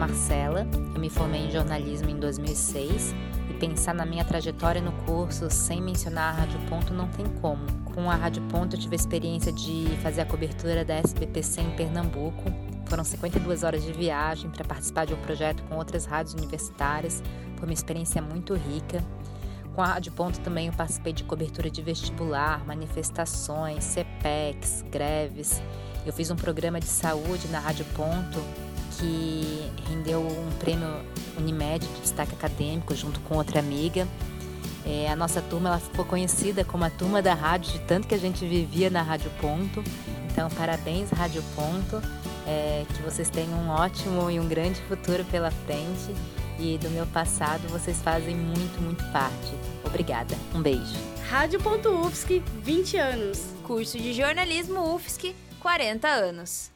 Marcela, eu me formei em jornalismo em 2006 e pensar na minha trajetória no curso sem mencionar a Rádio Ponto não tem como. Com a Rádio Ponto eu tive a experiência de fazer a cobertura da SBPC em Pernambuco. Foram 52 horas de viagem para participar de um projeto com outras rádios universitárias. Foi uma experiência muito rica. Com a Rádio Ponto também eu participei de cobertura de vestibular, manifestações, CPECs, greves. Eu fiz um programa de saúde na Rádio Ponto que rendeu um prêmio Unimed de destaque acadêmico junto com outra amiga. É, a nossa turma ela ficou conhecida como a turma da rádio, de tanto que a gente vivia na Rádio Ponto. Então, parabéns, Rádio Ponto. É, que vocês tenham um ótimo e um grande futuro pela frente e do meu passado vocês fazem muito, muito parte. Obrigada. Um beijo. Rádio.UFSC, 20 anos. Curso de jornalismo UFSC, 40 anos.